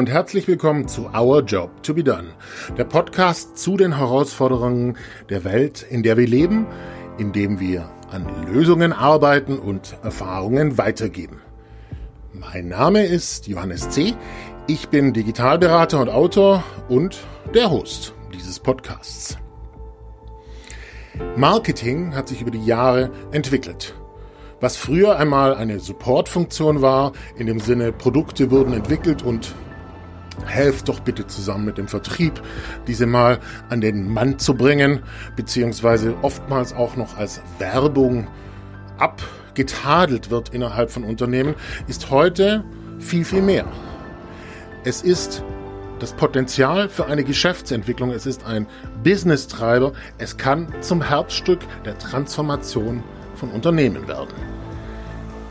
Und herzlich willkommen zu Our Job to be Done, der Podcast zu den Herausforderungen der Welt, in der wir leben, in dem wir an Lösungen arbeiten und Erfahrungen weitergeben. Mein Name ist Johannes C. Ich bin Digitalberater und Autor und der Host dieses Podcasts. Marketing hat sich über die Jahre entwickelt. Was früher einmal eine Supportfunktion war, in dem Sinne Produkte wurden entwickelt und helft doch bitte zusammen mit dem Vertrieb, diese mal an den Mann zu bringen, beziehungsweise oftmals auch noch als Werbung abgetadelt wird innerhalb von Unternehmen, ist heute viel, viel mehr. Es ist das Potenzial für eine Geschäftsentwicklung, es ist ein Business-Treiber, es kann zum Herzstück der Transformation von Unternehmen werden.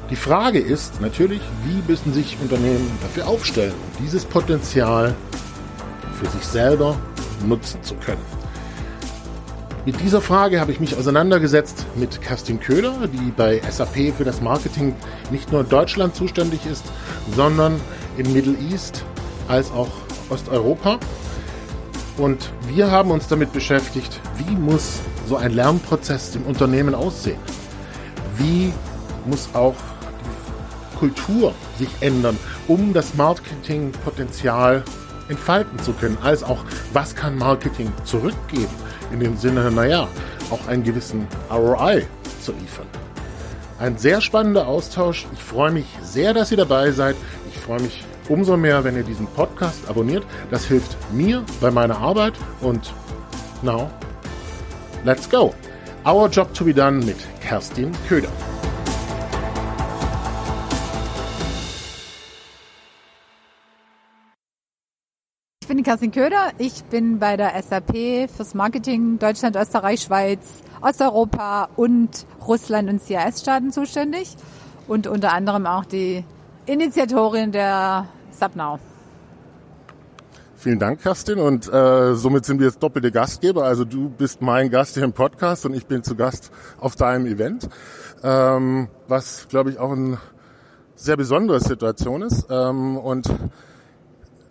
Die Frage ist natürlich, wie müssen sich Unternehmen dafür aufstellen, dieses Potenzial für sich selber nutzen zu können. Mit dieser Frage habe ich mich auseinandergesetzt mit Kerstin Köhler, die bei SAP für das Marketing nicht nur in Deutschland zuständig ist, sondern in Middle East als auch Osteuropa. Und wir haben uns damit beschäftigt, wie muss so ein Lernprozess im Unternehmen aussehen? wie muss auch Kultur sich ändern, um das Marketingpotenzial entfalten zu können, als auch, was kann Marketing zurückgeben, in dem Sinne, naja, auch einen gewissen ROI zu liefern. Ein sehr spannender Austausch. Ich freue mich sehr, dass ihr dabei seid. Ich freue mich umso mehr, wenn ihr diesen Podcast abonniert. Das hilft mir bei meiner Arbeit und now, let's go. Our Job to be Done mit Kerstin Köder. Kerstin Köder. Ich bin bei der SAP fürs Marketing Deutschland, Österreich, Schweiz, Osteuropa und Russland und CIS-Staaten zuständig und unter anderem auch die Initiatorin der Subnow. Vielen Dank, Kerstin. Und äh, somit sind wir jetzt doppelte Gastgeber. Also du bist mein Gast hier im Podcast und ich bin zu Gast auf deinem Event. Ähm, was, glaube ich, auch eine sehr besondere Situation ist. Ähm, und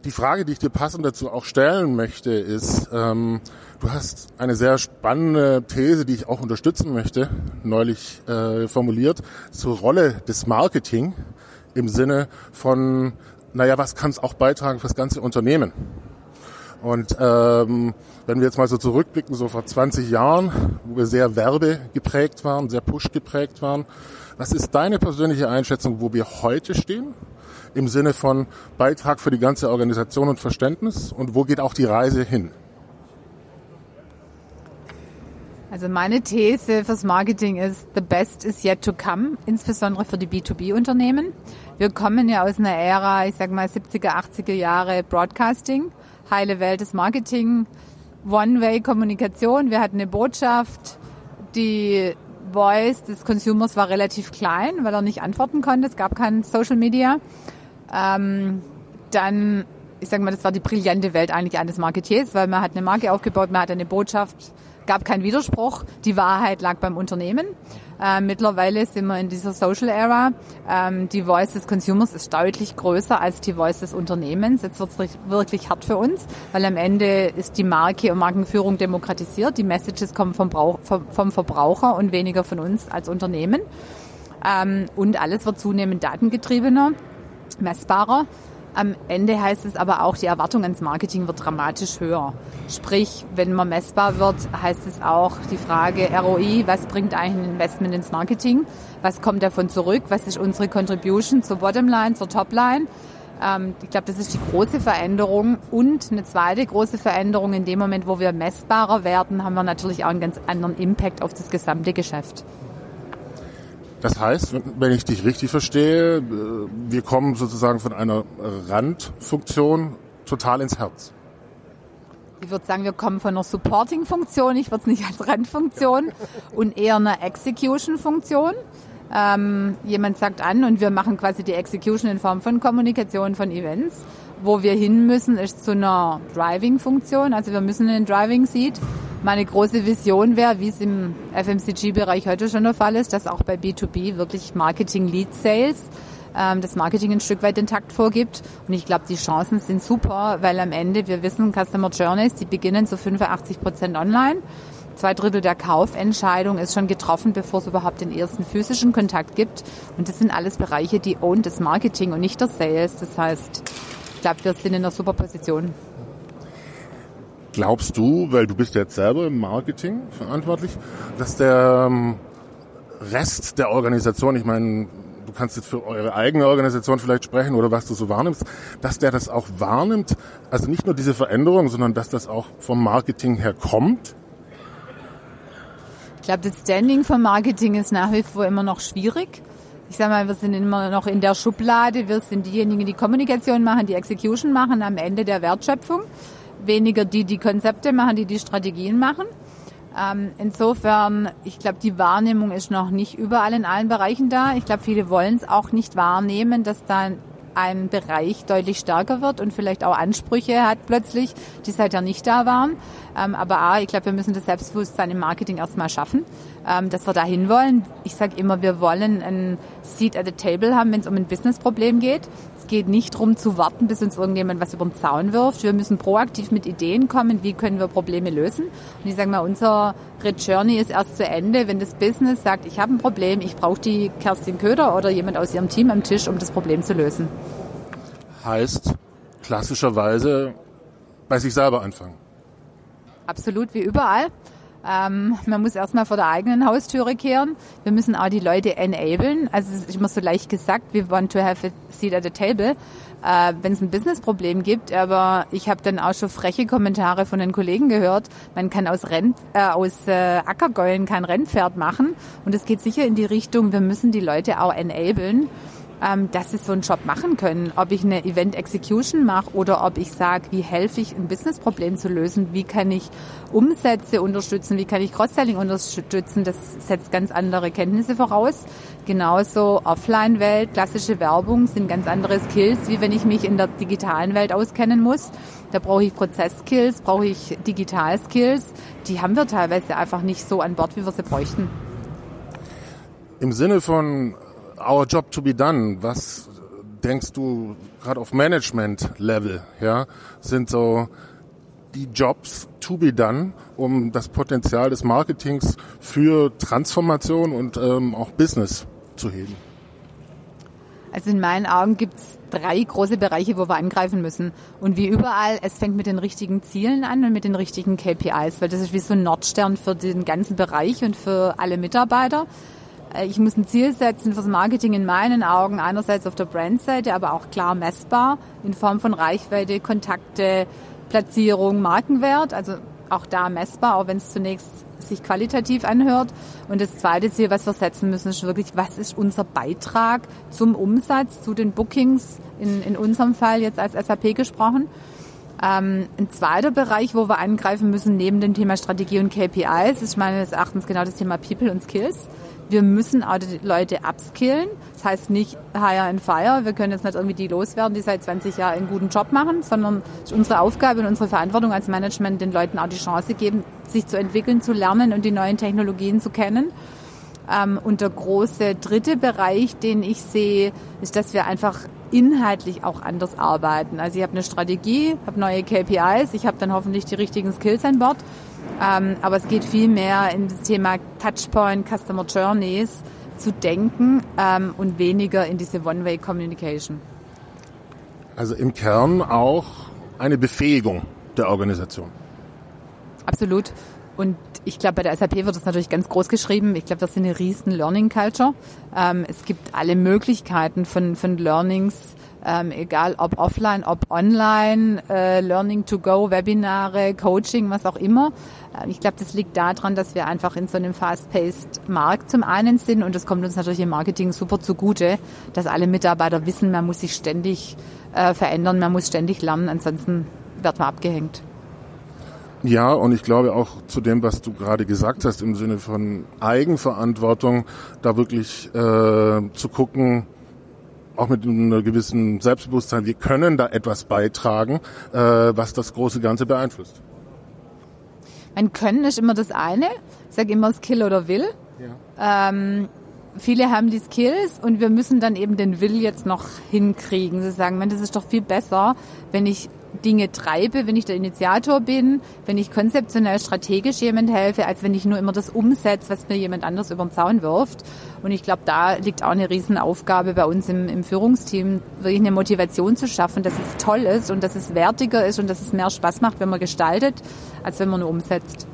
die Frage, die ich dir passend dazu auch stellen möchte, ist, ähm, du hast eine sehr spannende These, die ich auch unterstützen möchte, neulich äh, formuliert, zur Rolle des Marketing im Sinne von naja, was kann es auch beitragen für das ganze Unternehmen? Und ähm, wenn wir jetzt mal so zurückblicken, so vor 20 Jahren, wo wir sehr werbegeprägt waren, sehr push geprägt waren, was ist deine persönliche Einschätzung, wo wir heute stehen? Im Sinne von Beitrag für die ganze Organisation und Verständnis? Und wo geht auch die Reise hin? Also meine These fürs Marketing ist, the best is yet to come, insbesondere für die B2B-Unternehmen. Wir kommen ja aus einer Ära, ich sag mal 70er, 80er Jahre Broadcasting, heile Welt des Marketing, One-Way-Kommunikation. Wir hatten eine Botschaft, die Voice des Consumers war relativ klein, weil er nicht antworten konnte. Es gab kein Social Media. Ähm, dann, ich sag mal, das war die brillante Welt eigentlich eines Marketiers, weil man hat eine Marke aufgebaut, man hat eine Botschaft gab keinen Widerspruch. Die Wahrheit lag beim Unternehmen. Äh, mittlerweile sind wir in dieser Social Era. Ähm, die Voice des Consumers ist deutlich größer als die Voice des Unternehmens. Jetzt wird es wirklich hart für uns, weil am Ende ist die Marke und Markenführung demokratisiert. Die Messages kommen vom, Brauch, vom Verbraucher und weniger von uns als Unternehmen. Ähm, und alles wird zunehmend datengetriebener, messbarer. Am Ende heißt es aber auch, die Erwartung ans Marketing wird dramatisch höher. Sprich, wenn man messbar wird, heißt es auch die Frage ROI, was bringt eigentlich ein Investment ins Marketing? Was kommt davon zurück? Was ist unsere Contribution zur Bottomline, zur Topline? Ähm, ich glaube, das ist die große Veränderung. Und eine zweite große Veränderung, in dem Moment, wo wir messbarer werden, haben wir natürlich auch einen ganz anderen Impact auf das gesamte Geschäft. Das heißt, wenn ich dich richtig verstehe, äh, wir kommen sozusagen von einer Randfunktion total ins Herz. Ich würde sagen, wir kommen von einer Supporting-Funktion, ich würde es nicht als Randfunktion, und eher einer Execution-Funktion. Ähm, jemand sagt an und wir machen quasi die Execution in Form von Kommunikation, von Events. Wo wir hin müssen, ist zu einer Driving-Funktion. Also wir müssen in den Driving-Seat meine große Vision wäre, wie es im FMCG-Bereich heute schon der Fall ist, dass auch bei B2B wirklich Marketing Lead Sales ähm, das Marketing ein Stück weit den Takt vorgibt. Und ich glaube, die Chancen sind super, weil am Ende, wir wissen, Customer Journeys, die beginnen zu 85 Prozent online. Zwei Drittel der Kaufentscheidung ist schon getroffen, bevor es überhaupt den ersten physischen Kontakt gibt. Und das sind alles Bereiche, die own das Marketing und nicht das Sales. Das heißt, ich glaube, wir sind in einer super Position. Glaubst du, weil du bist jetzt selber im Marketing verantwortlich, dass der ähm, Rest der Organisation, ich meine, du kannst jetzt für eure eigene Organisation vielleicht sprechen oder was du so wahrnimmst, dass der das auch wahrnimmt, also nicht nur diese Veränderung, sondern dass das auch vom Marketing her kommt? Ich glaube, das Standing vom Marketing ist nach wie vor immer noch schwierig. Ich sage mal, wir sind immer noch in der Schublade. Wir sind diejenigen, die Kommunikation machen, die Execution machen am Ende der Wertschöpfung. Weniger die, die Konzepte machen, die die Strategien machen. Ähm, insofern, ich glaube, die Wahrnehmung ist noch nicht überall in allen Bereichen da. Ich glaube, viele wollen es auch nicht wahrnehmen, dass da ein Bereich deutlich stärker wird und vielleicht auch Ansprüche hat plötzlich, die seither nicht da waren. Ähm, aber A, ich glaube, wir müssen das Selbstbewusstsein im Marketing erstmal schaffen, ähm, dass wir dahin wollen. Ich sage immer, wir wollen ein Seat at the Table haben, wenn es um ein Businessproblem geht geht nicht darum zu warten, bis uns irgendjemand was über den Zaun wirft. Wir müssen proaktiv mit Ideen kommen, wie können wir Probleme lösen. Und ich sage mal, unsere Journey ist erst zu Ende, wenn das Business sagt, ich habe ein Problem, ich brauche die Kerstin Köder oder jemand aus ihrem Team am Tisch, um das Problem zu lösen. Heißt klassischerweise bei sich selber anfangen. Absolut, wie überall. Ähm, man muss erstmal vor der eigenen Haustüre kehren. Wir müssen auch die Leute enablen. Also es ist immer so leicht gesagt, we want to have a seat at the table, äh, wenn es ein Businessproblem gibt. Aber ich habe dann auch schon freche Kommentare von den Kollegen gehört. Man kann aus, Renn, äh, aus äh, Ackergäulen kein Rennpferd machen. Und es geht sicher in die Richtung, wir müssen die Leute auch enablen ähm, dass sie so einen Job machen können. Ob ich eine Event Execution mache oder ob ich sage, wie helfe ich, ein Businessproblem zu lösen, wie kann ich Umsätze unterstützen, wie kann ich Cross-Selling unterstützen, das setzt ganz andere Kenntnisse voraus. Genauso Offline-Welt, klassische Werbung sind ganz andere Skills, wie wenn ich mich in der digitalen Welt auskennen muss. Da brauche ich Prozess-Skills, brauche ich Digital-Skills. Die haben wir teilweise einfach nicht so an Bord, wie wir sie bräuchten. Im Sinne von our job to be done. Was denkst du gerade auf Management-Level, ja, sind so die Jobs to be done, um das Potenzial des Marketings für Transformation und ähm, auch Business zu heben? Also in meinen Augen gibt es drei große Bereiche, wo wir angreifen müssen. Und wie überall, es fängt mit den richtigen Zielen an und mit den richtigen KPIs, weil das ist wie so ein Nordstern für den ganzen Bereich und für alle Mitarbeiter. Äh, ich muss ein Ziel setzen fürs Marketing in meinen Augen, einerseits auf der Brandseite, aber auch klar messbar in Form von Reichweite, Kontakte, Platzierung, Markenwert, also auch da messbar, auch wenn es zunächst sich qualitativ anhört. Und das zweite Ziel, was wir setzen müssen, ist wirklich, was ist unser Beitrag zum Umsatz, zu den Bookings, in, in unserem Fall jetzt als SAP gesprochen. Ähm, ein zweiter Bereich, wo wir angreifen müssen, neben dem Thema Strategie und KPIs, ist meines Erachtens genau das Thema People und Skills wir müssen auch die Leute upskillen. Das heißt nicht hire and fire. Wir können jetzt nicht irgendwie die loswerden, die seit 20 Jahren einen guten Job machen, sondern es ist unsere Aufgabe und unsere Verantwortung als Management, den Leuten auch die Chance geben, sich zu entwickeln, zu lernen und die neuen Technologien zu kennen. Ähm, und der große dritte Bereich, den ich sehe, ist, dass wir einfach inhaltlich auch anders arbeiten. Also ich habe eine Strategie, habe neue KPIs, ich habe dann hoffentlich die richtigen Skills an Bord ähm, aber es geht viel mehr in das Thema Touchpoint, Customer Journeys zu denken ähm, und weniger in diese One-Way-Communication. Also im Kern auch eine Befähigung der Organisation. Absolut. Und ich glaube, bei der SAP wird das natürlich ganz groß geschrieben. Ich glaube, das ist eine riesen Learning Culture. Ähm, es gibt alle Möglichkeiten von, von Learnings ähm, egal ob offline, ob online, äh, Learning to Go, Webinare, Coaching, was auch immer. Äh, ich glaube, das liegt daran, dass wir einfach in so einem fast-paced Markt zum einen sind und das kommt uns natürlich im Marketing super zugute, dass alle Mitarbeiter wissen, man muss sich ständig äh, verändern, man muss ständig lernen, ansonsten wird man abgehängt. Ja, und ich glaube auch zu dem, was du gerade gesagt hast, im Sinne von Eigenverantwortung, da wirklich äh, zu gucken, auch mit einem gewissen Selbstbewusstsein, wir können da etwas beitragen, äh, was das große Ganze beeinflusst. Ein Können ist immer das eine. Ich sage immer Skill oder Will. Ja. Ähm, viele haben die Skills und wir müssen dann eben den Will jetzt noch hinkriegen. Sie sagen, man, das ist doch viel besser, wenn ich Dinge treibe, wenn ich der Initiator bin, wenn ich konzeptionell strategisch jemand helfe, als wenn ich nur immer das umsetze, was mir jemand anders über den Zaun wirft. Und ich glaube, da liegt auch eine Riesenaufgabe bei uns im, im Führungsteam, wirklich eine Motivation zu schaffen, dass es toll ist und dass es wertiger ist und dass es mehr Spaß macht, wenn man gestaltet, als wenn man nur umsetzt.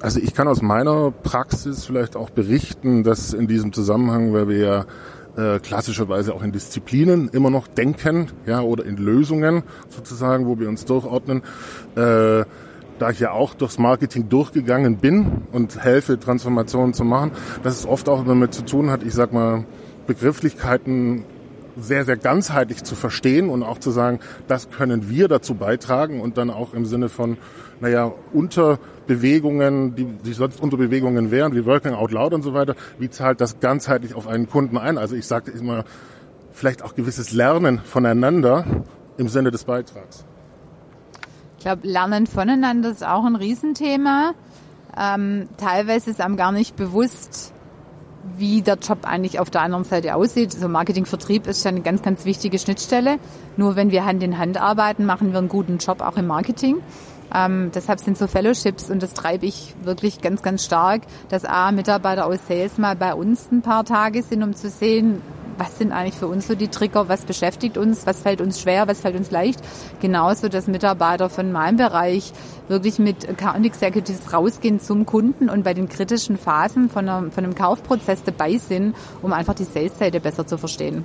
Also ich kann aus meiner Praxis vielleicht auch berichten, dass in diesem Zusammenhang, weil wir ja äh, klassischerweise auch in Disziplinen immer noch denken, ja, oder in Lösungen sozusagen, wo wir uns durchordnen. Äh, da ich ja auch durchs Marketing durchgegangen bin und helfe, Transformationen zu machen, dass es oft auch damit zu tun hat, ich sag mal, Begrifflichkeiten sehr, sehr ganzheitlich zu verstehen und auch zu sagen, das können wir dazu beitragen und dann auch im Sinne von, naja, Unterbewegungen, die, die sonst Unterbewegungen wären, wie Working Out Loud und so weiter, wie zahlt das ganzheitlich auf einen Kunden ein? Also ich sage immer, vielleicht auch gewisses Lernen voneinander im Sinne des Beitrags. Ich glaube, Lernen voneinander ist auch ein Riesenthema. Ähm, teilweise ist einem gar nicht bewusst, wie der Job eigentlich auf der anderen Seite aussieht. So Marketing, Vertrieb ist eine ganz, ganz wichtige Schnittstelle. Nur wenn wir Hand in Hand arbeiten, machen wir einen guten Job auch im Marketing. Ähm, deshalb sind so Fellowships und das treibe ich wirklich ganz, ganz stark, dass A, Mitarbeiter aus Sales mal bei uns ein paar Tage sind, um zu sehen, was sind eigentlich für uns so die Trigger, was beschäftigt uns, was fällt uns schwer, was fällt uns leicht. Genauso, dass Mitarbeiter von meinem Bereich wirklich mit Account Executives rausgehen zum Kunden und bei den kritischen Phasen von, einer, von einem Kaufprozess dabei sind, um einfach die Sales-Seite besser zu verstehen.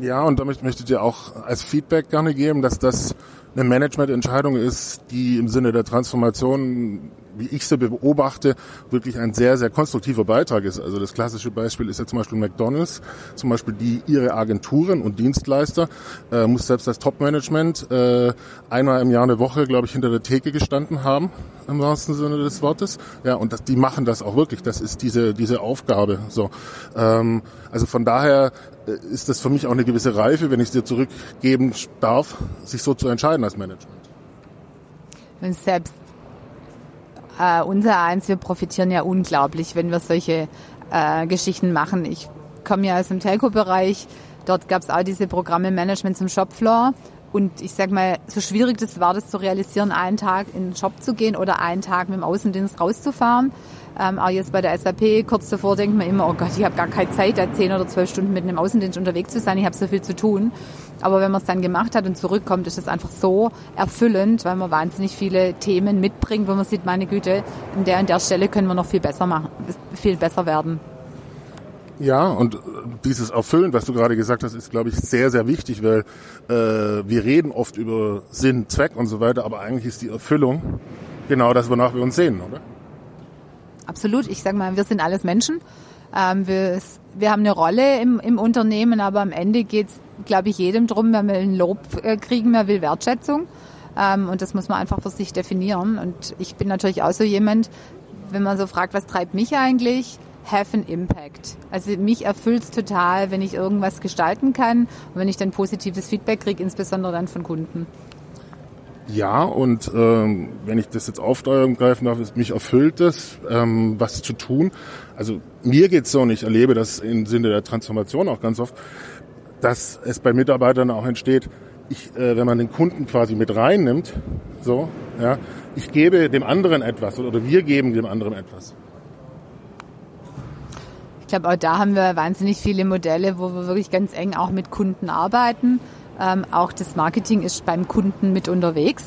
Ja, und damit möchte ich dir auch als Feedback gerne geben, dass das eine Managemententscheidung ist, die im Sinne der Transformation wie ich sie beobachte, wirklich ein sehr, sehr konstruktiver Beitrag ist. Also das klassische Beispiel ist ja zum Beispiel McDonalds, zum Beispiel die ihre Agenturen und Dienstleister, äh, muss selbst das Top-Management äh, einmal im Jahr eine Woche, glaube ich, hinter der Theke gestanden haben, im wahrsten Sinne des Wortes. Ja, und das, die machen das auch wirklich. Das ist diese, diese Aufgabe. So, ähm, Also von daher äh, ist das für mich auch eine gewisse Reife, wenn ich es dir zurückgeben darf, sich so zu entscheiden als Management. Wenn selbst äh, unser eins, wir profitieren ja unglaublich, wenn wir solche äh, Geschichten machen. Ich komme ja aus dem Telco-Bereich. Dort gab es auch diese Programme Management zum Shopfloor. Und ich sag mal, so schwierig das war, das zu realisieren, einen Tag in den Shop zu gehen oder einen Tag mit dem Außendienst rauszufahren. Ähm, auch jetzt bei der SAP, kurz davor denkt man immer, oh Gott, ich habe gar keine Zeit, da zehn oder zwölf Stunden mit einem Außendienst unterwegs zu sein, ich habe so viel zu tun. Aber wenn man es dann gemacht hat und zurückkommt, ist es einfach so erfüllend, weil man wahnsinnig viele Themen mitbringt, wo man sieht, meine Güte, an der und der Stelle können wir noch viel besser machen, viel besser werden. Ja, und dieses Erfüllen, was du gerade gesagt hast, ist, glaube ich, sehr, sehr wichtig, weil äh, wir reden oft über Sinn, Zweck und so weiter, aber eigentlich ist die Erfüllung genau das, wonach wir uns sehen, oder? Absolut. Ich sage mal, wir sind alles Menschen. Ähm, wir, wir haben eine Rolle im, im Unternehmen, aber am Ende geht es, glaube ich, jedem drum, man will ein Lob äh, kriegen, man will Wertschätzung. Ähm, und das muss man einfach für sich definieren. Und ich bin natürlich auch so jemand, wenn man so fragt, was treibt mich eigentlich? have an impact. Also mich erfüllt es total, wenn ich irgendwas gestalten kann und wenn ich dann positives Feedback kriege, insbesondere dann von Kunden. Ja, und ähm, wenn ich das jetzt aufgreifen darf, ist mich erfüllt es, ähm, was zu tun. Also mir geht's so und ich erlebe das im Sinne der Transformation auch ganz oft, dass es bei Mitarbeitern auch entsteht, ich, äh, wenn man den Kunden quasi mit reinnimmt, so, ja, ich gebe dem anderen etwas oder wir geben dem anderen etwas. Ich glaube, auch da haben wir wahnsinnig viele Modelle, wo wir wirklich ganz eng auch mit Kunden arbeiten. Ähm, auch das Marketing ist beim Kunden mit unterwegs,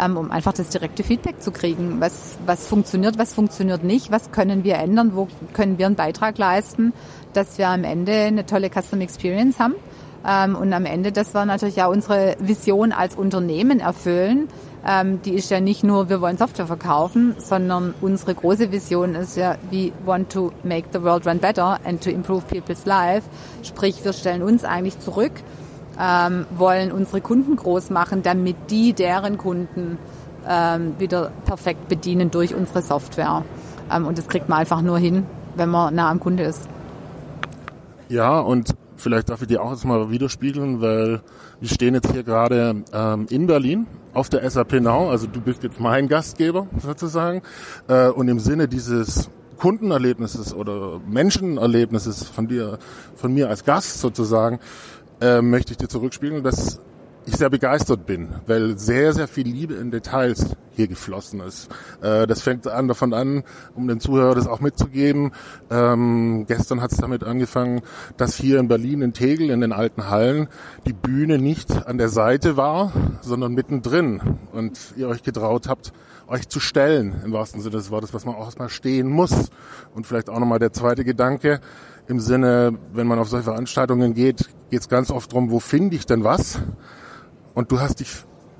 ähm, um einfach das direkte Feedback zu kriegen. Was, was funktioniert, was funktioniert nicht, was können wir ändern, wo können wir einen Beitrag leisten, dass wir am Ende eine tolle Customer Experience haben. Ähm, und am Ende, dass wir natürlich auch unsere Vision als Unternehmen erfüllen. Ähm, die ist ja nicht nur, wir wollen Software verkaufen, sondern unsere große Vision ist ja, we want to make the world run better and to improve people's life. Sprich, wir stellen uns eigentlich zurück ähm, wollen unsere Kunden groß machen, damit die deren Kunden ähm, wieder perfekt bedienen durch unsere Software. Ähm, und das kriegt man einfach nur hin, wenn man nah am Kunde ist. Ja, und vielleicht darf ich dir auch jetzt mal widerspiegeln, weil wir stehen jetzt hier gerade ähm, in Berlin auf der SAP Now, also du bist jetzt mein Gastgeber sozusagen. Äh, und im Sinne dieses Kundenerlebnisses oder Menschenerlebnisses von dir, von mir als Gast sozusagen, äh, möchte ich dir zurückspielen, dass ich sehr begeistert bin, weil sehr, sehr viel Liebe in Details hier geflossen ist. Äh, das fängt an davon an, um den Zuhörer das auch mitzugeben. Ähm, gestern hat es damit angefangen, dass hier in Berlin in Tegel in den alten Hallen die Bühne nicht an der Seite war, sondern mittendrin und ihr euch getraut habt, euch zu stellen, im wahrsten Sinne des Wortes, was man auch erstmal stehen muss. Und vielleicht auch nochmal der zweite Gedanke, im Sinne, wenn man auf solche Veranstaltungen geht, geht es ganz oft darum, wo finde ich denn was? Und du hast dich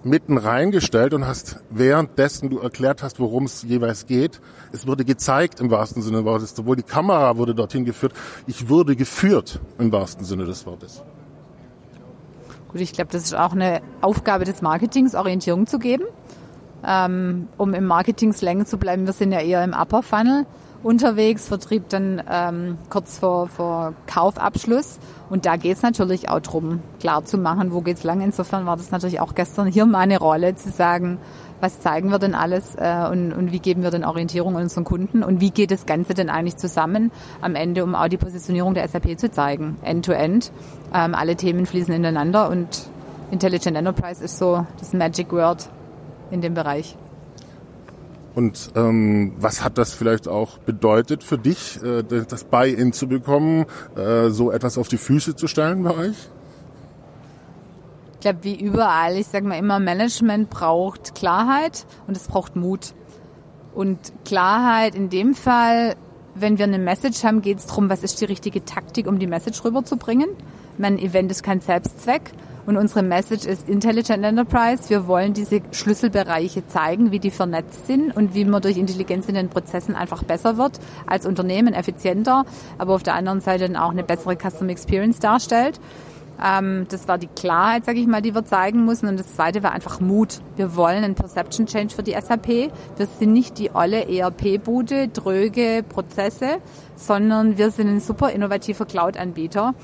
mitten reingestellt und hast währenddessen du erklärt hast, worum es jeweils geht. Es wurde gezeigt im wahrsten Sinne des Wortes. Sowohl die Kamera wurde dorthin geführt, ich wurde geführt im wahrsten Sinne des Wortes. Gut, ich glaube, das ist auch eine Aufgabe des Marketings, Orientierung zu geben. Ähm, um im Marketing-Slang zu bleiben, wir sind ja eher im Upper Funnel unterwegs, Vertrieb dann ähm, kurz vor, vor Kaufabschluss. Und da geht es natürlich auch darum, klar zu machen, wo geht's lang. Insofern war das natürlich auch gestern hier meine Rolle, zu sagen, was zeigen wir denn alles äh, und, und wie geben wir denn Orientierung unseren Kunden und wie geht das Ganze denn eigentlich zusammen am Ende, um auch die Positionierung der SAP zu zeigen, end-to-end. -end. Ähm, alle Themen fließen ineinander und Intelligent Enterprise ist so das Magic Word in dem Bereich. Und ähm, was hat das vielleicht auch bedeutet für dich, äh, das Buy-in zu bekommen, äh, so etwas auf die Füße zu stellen bei euch? Ich glaube, wie überall, ich sage mal immer, Management braucht Klarheit und es braucht Mut. Und Klarheit in dem Fall, wenn wir eine Message haben, geht es darum, was ist die richtige Taktik, um die Message rüberzubringen. Mein Event ist kein Selbstzweck. Und unsere Message ist Intelligent Enterprise. Wir wollen diese Schlüsselbereiche zeigen, wie die vernetzt sind und wie man durch Intelligenz in den Prozessen einfach besser wird, als Unternehmen effizienter, aber auf der anderen Seite dann auch eine bessere Customer Experience darstellt. Ähm, das war die Klarheit, sage ich mal, die wir zeigen müssen. Und das Zweite war einfach Mut. Wir wollen einen Perception Change für die SAP. Wir sind nicht die olle ERP-Bude, dröge Prozesse, sondern wir sind ein super innovativer Cloud-Anbieter.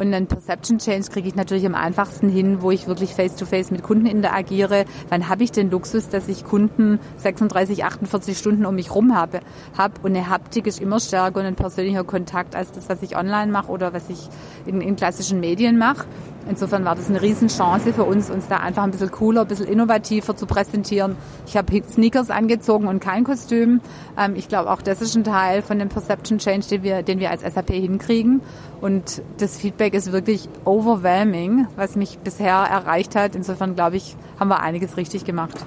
Und einen Perception Change kriege ich natürlich am einfachsten hin, wo ich wirklich face-to-face -face mit Kunden interagiere. Wann habe ich den Luxus, dass ich Kunden 36, 48 Stunden um mich rum habe? Hab und eine Haptik ist immer stärker und ein persönlicher Kontakt als das, was ich online mache oder was ich in, in klassischen Medien mache. Insofern war das eine Riesenchance für uns, uns da einfach ein bisschen cooler, ein bisschen innovativer zu präsentieren. Ich habe Sneakers angezogen und kein Kostüm. Ähm, ich glaube, auch das ist ein Teil von dem Perception Change, den wir, den wir als SAP hinkriegen. Und das Feedback ist wirklich overwhelming, was mich bisher erreicht hat. Insofern glaube ich, haben wir einiges richtig gemacht.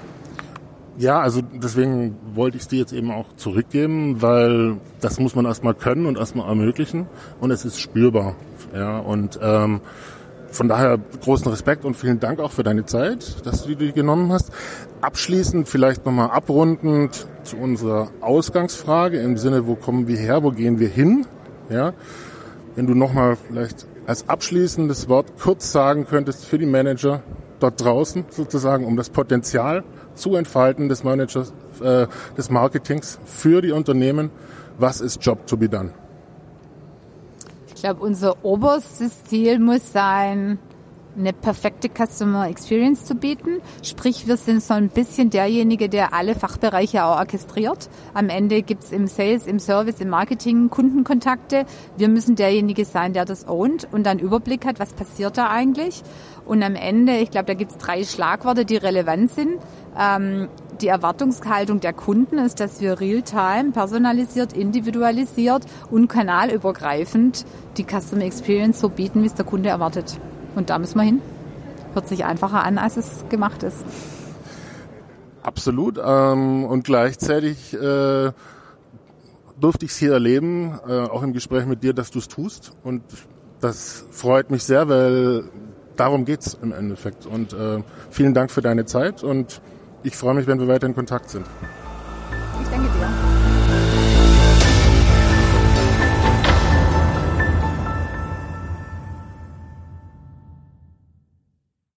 Ja, also deswegen wollte ich es dir jetzt eben auch zurückgeben, weil das muss man erstmal können und erstmal ermöglichen und es ist spürbar. Ja, und ähm, von daher großen Respekt und vielen Dank auch für deine Zeit, dass du die genommen hast. Abschließend vielleicht nochmal abrundend zu unserer Ausgangsfrage im Sinne, wo kommen wir her, wo gehen wir hin? Ja, wenn du nochmal vielleicht als abschließendes Wort kurz sagen könntest für die Manager dort draußen sozusagen, um das Potenzial zu entfalten des Managers, äh, des Marketings für die Unternehmen. Was ist Job to be done? Glaube, unser oberstes Ziel muss sein, eine perfekte Customer Experience zu bieten. Sprich, wir sind so ein bisschen derjenige, der alle Fachbereiche auch orchestriert. Am Ende gibt's im Sales, im Service, im Marketing Kundenkontakte. Wir müssen derjenige sein, der das ownt und dann Überblick hat, was passiert da eigentlich. Und am Ende, ich glaube, da gibt's drei Schlagworte, die relevant sind. Ähm, die Erwartungshaltung der Kunden ist, dass wir real-time, personalisiert, individualisiert und kanalübergreifend die Customer Experience so bieten, wie es der Kunde erwartet. Und da müssen wir hin. Hört sich einfacher an, als es gemacht ist. Absolut. Ähm, und gleichzeitig äh, durfte ich es hier erleben, äh, auch im Gespräch mit dir, dass du es tust. Und das freut mich sehr, weil darum geht es im Endeffekt. Und äh, vielen Dank für deine Zeit und ich freue mich, wenn wir weiter in Kontakt sind.